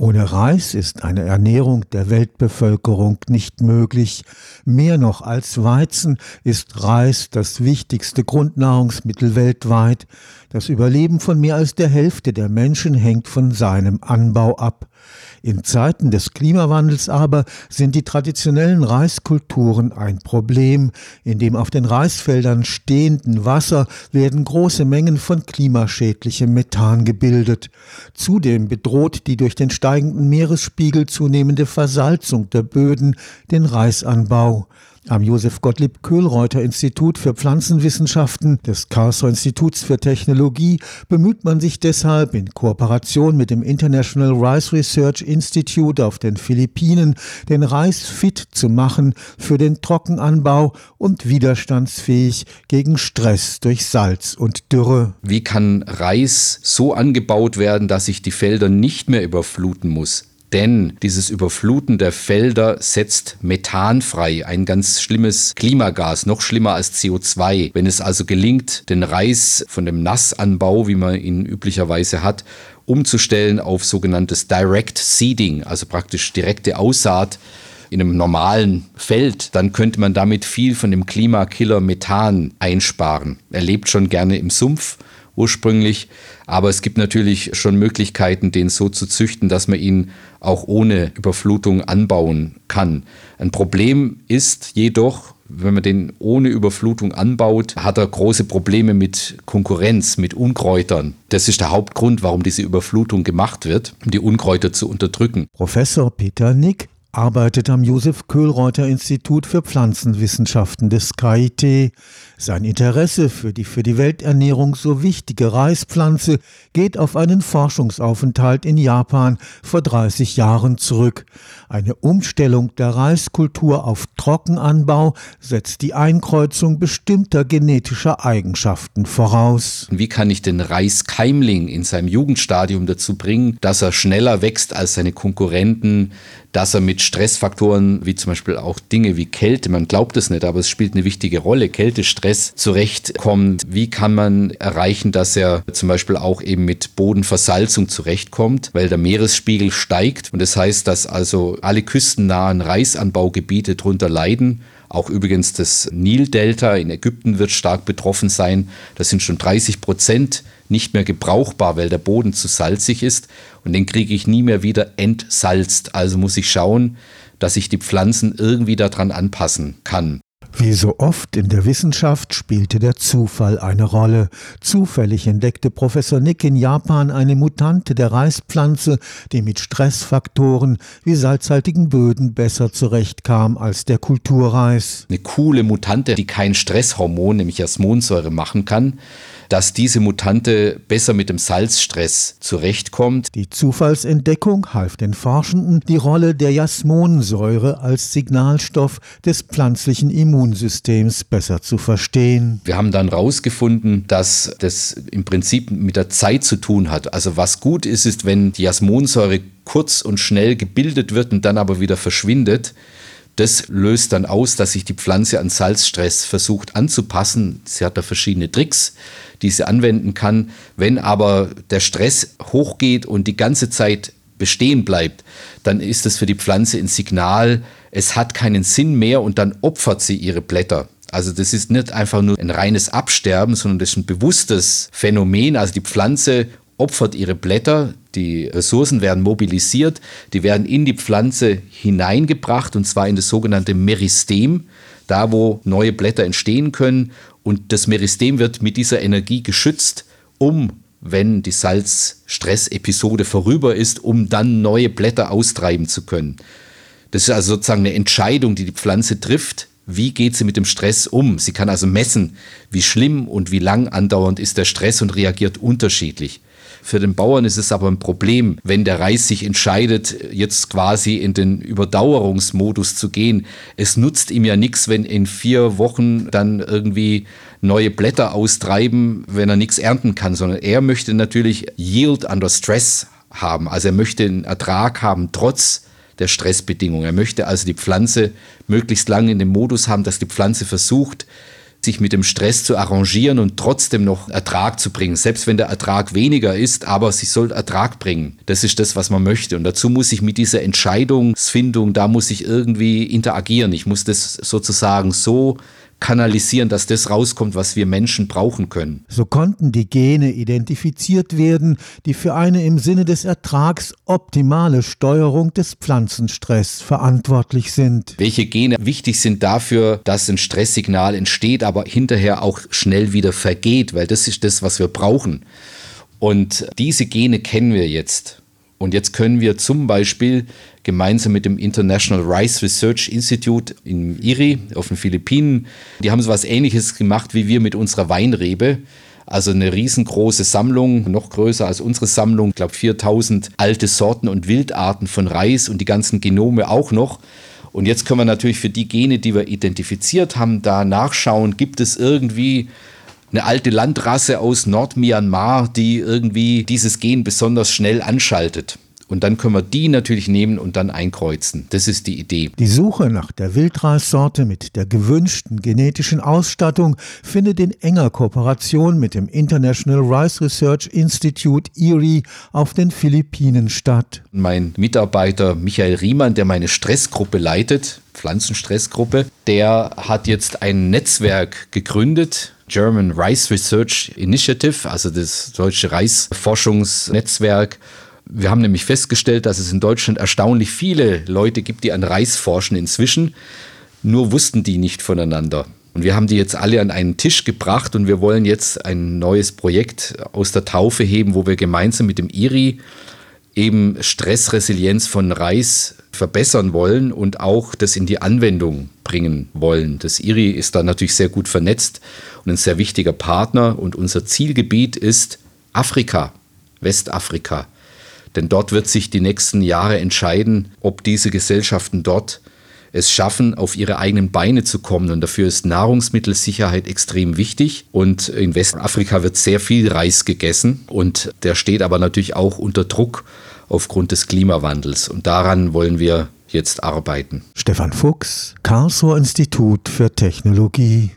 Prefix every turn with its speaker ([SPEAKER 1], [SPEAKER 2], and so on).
[SPEAKER 1] Ohne Reis ist eine Ernährung der Weltbevölkerung nicht möglich. Mehr noch als Weizen ist Reis das wichtigste Grundnahrungsmittel weltweit. Das Überleben von mehr als der Hälfte der Menschen hängt von seinem Anbau ab. In Zeiten des Klimawandels aber sind die traditionellen Reiskulturen ein Problem. In dem auf den Reisfeldern stehenden Wasser werden große Mengen von klimaschädlichem Methan gebildet. Zudem bedroht die durch den steigenden Meeresspiegel zunehmende Versalzung der Böden den Reisanbau. Am Josef Gottlieb Köhlreuter Institut für Pflanzenwissenschaften des Karlsruher Instituts für Technologie bemüht man sich deshalb in Kooperation mit dem International Rice Research Institute auf den Philippinen, den Reis fit zu machen für den Trockenanbau und widerstandsfähig gegen Stress durch Salz und Dürre.
[SPEAKER 2] Wie kann Reis so angebaut werden, dass ich die Felder nicht mehr überfluten muss? Denn dieses Überfluten der Felder setzt Methan frei, ein ganz schlimmes Klimagas, noch schlimmer als CO2. Wenn es also gelingt, den Reis von dem Nassanbau, wie man ihn üblicherweise hat, umzustellen auf sogenanntes Direct Seeding, also praktisch direkte Aussaat, in einem normalen Feld, dann könnte man damit viel von dem Klimakiller Methan einsparen. Er lebt schon gerne im Sumpf ursprünglich. Aber es gibt natürlich schon Möglichkeiten, den so zu züchten, dass man ihn auch ohne Überflutung anbauen kann. Ein Problem ist jedoch, wenn man den ohne Überflutung anbaut, hat er große Probleme mit Konkurrenz, mit Unkräutern. Das ist der Hauptgrund, warum diese Überflutung gemacht wird, um die Unkräuter zu unterdrücken.
[SPEAKER 1] Professor Peter Nick arbeitet am Josef Köhlreuter Institut für Pflanzenwissenschaften des KIT. Sein Interesse für die für die Welternährung so wichtige Reispflanze geht auf einen Forschungsaufenthalt in Japan vor 30 Jahren zurück. Eine Umstellung der Reiskultur auf Trockenanbau setzt die Einkreuzung bestimmter genetischer Eigenschaften voraus.
[SPEAKER 2] Wie kann ich den Reiskeimling in seinem Jugendstadium dazu bringen, dass er schneller wächst als seine Konkurrenten, dass er mit Stressfaktoren wie zum Beispiel auch Dinge wie Kälte, man glaubt es nicht, aber es spielt eine wichtige Rolle, Kälte, Stress zurechtkommt. Wie kann man erreichen, dass er zum Beispiel auch eben mit Bodenversalzung zurechtkommt, weil der Meeresspiegel steigt und das heißt, dass also alle küstennahen Reisanbaugebiete darunter leiden. Auch übrigens das Nildelta in Ägypten wird stark betroffen sein. Das sind schon 30 Prozent nicht mehr gebrauchbar, weil der Boden zu salzig ist und den kriege ich nie mehr wieder entsalzt. Also muss ich schauen, dass ich die Pflanzen irgendwie daran anpassen kann.
[SPEAKER 1] Wie so oft in der Wissenschaft spielte der Zufall eine Rolle. Zufällig entdeckte Professor Nick in Japan eine Mutante der Reispflanze, die mit Stressfaktoren wie salzhaltigen Böden besser zurechtkam als der Kulturreis.
[SPEAKER 2] Eine coole Mutante, die kein Stresshormon, nämlich Jasmonsäure, machen kann dass diese Mutante besser mit dem Salzstress zurechtkommt.
[SPEAKER 1] Die Zufallsentdeckung half den Forschenden, die Rolle der Jasmonsäure als Signalstoff des pflanzlichen Immunsystems besser zu verstehen.
[SPEAKER 2] Wir haben dann herausgefunden, dass das im Prinzip mit der Zeit zu tun hat. Also was gut ist, ist, wenn die Jasmonsäure kurz und schnell gebildet wird und dann aber wieder verschwindet. Das löst dann aus, dass sich die Pflanze an Salzstress versucht anzupassen. Sie hat da verschiedene Tricks, die sie anwenden kann. Wenn aber der Stress hochgeht und die ganze Zeit bestehen bleibt, dann ist das für die Pflanze ein Signal, es hat keinen Sinn mehr und dann opfert sie ihre Blätter. Also das ist nicht einfach nur ein reines Absterben, sondern das ist ein bewusstes Phänomen. Also die Pflanze opfert ihre Blätter, die Ressourcen werden mobilisiert, die werden in die Pflanze hineingebracht und zwar in das sogenannte Meristem, da wo neue Blätter entstehen können und das Meristem wird mit dieser Energie geschützt, um wenn die Salzstress-Episode vorüber ist, um dann neue Blätter austreiben zu können. Das ist also sozusagen eine Entscheidung, die die Pflanze trifft. Wie geht sie mit dem Stress um? Sie kann also messen, wie schlimm und wie lang andauernd ist der Stress und reagiert unterschiedlich. Für den Bauern ist es aber ein Problem, wenn der Reis sich entscheidet, jetzt quasi in den Überdauerungsmodus zu gehen. Es nutzt ihm ja nichts, wenn in vier Wochen dann irgendwie neue Blätter austreiben, wenn er nichts ernten kann, sondern er möchte natürlich Yield under Stress haben. Also er möchte einen Ertrag haben, trotz der Stressbedingungen. Er möchte also die Pflanze möglichst lange in dem Modus haben, dass die Pflanze versucht, sich mit dem Stress zu arrangieren und trotzdem noch Ertrag zu bringen. Selbst wenn der Ertrag weniger ist, aber sie soll Ertrag bringen. Das ist das, was man möchte. Und dazu muss ich mit dieser Entscheidungsfindung, da muss ich irgendwie interagieren. Ich muss das sozusagen so kanalisieren, dass das rauskommt, was wir Menschen brauchen können.
[SPEAKER 1] So konnten die Gene identifiziert werden, die für eine im Sinne des Ertrags optimale Steuerung des Pflanzenstress verantwortlich sind.
[SPEAKER 2] Welche Gene wichtig sind dafür, dass ein Stresssignal entsteht, aber hinterher auch schnell wieder vergeht, weil das ist das, was wir brauchen. Und diese Gene kennen wir jetzt. Und jetzt können wir zum Beispiel gemeinsam mit dem International Rice Research Institute in IRI auf den Philippinen, die haben so was ähnliches gemacht wie wir mit unserer Weinrebe. Also eine riesengroße Sammlung, noch größer als unsere Sammlung, ich glaube 4000 alte Sorten und Wildarten von Reis und die ganzen Genome auch noch. Und jetzt können wir natürlich für die Gene, die wir identifiziert haben, da nachschauen, gibt es irgendwie eine alte Landrasse aus Nordmyanmar, die irgendwie dieses Gen besonders schnell anschaltet. Und dann können wir die natürlich nehmen und dann einkreuzen. Das ist die Idee.
[SPEAKER 1] Die Suche nach der Wildreissorte mit der gewünschten genetischen Ausstattung findet in enger Kooperation mit dem International Rice Research Institute IRI auf den Philippinen statt.
[SPEAKER 2] Mein Mitarbeiter Michael Riemann, der meine Stressgruppe leitet, Pflanzenstressgruppe, der hat jetzt ein Netzwerk gegründet, German Rice Research Initiative, also das deutsche Reisforschungsnetzwerk. Wir haben nämlich festgestellt, dass es in Deutschland erstaunlich viele Leute gibt, die an Reis forschen inzwischen. Nur wussten die nicht voneinander. Und wir haben die jetzt alle an einen Tisch gebracht und wir wollen jetzt ein neues Projekt aus der Taufe heben, wo wir gemeinsam mit dem IRI eben Stressresilienz von Reis verbessern wollen und auch das in die Anwendung bringen wollen. Das IRI ist da natürlich sehr gut vernetzt und ein sehr wichtiger Partner und unser Zielgebiet ist Afrika, Westafrika. Denn dort wird sich die nächsten Jahre entscheiden, ob diese Gesellschaften dort es schaffen, auf ihre eigenen Beine zu kommen. Und dafür ist Nahrungsmittelsicherheit extrem wichtig. Und in Westafrika wird sehr viel Reis gegessen. Und der steht aber natürlich auch unter Druck aufgrund des Klimawandels. Und daran wollen wir jetzt arbeiten.
[SPEAKER 1] Stefan Fuchs, Karlsruher Institut für Technologie.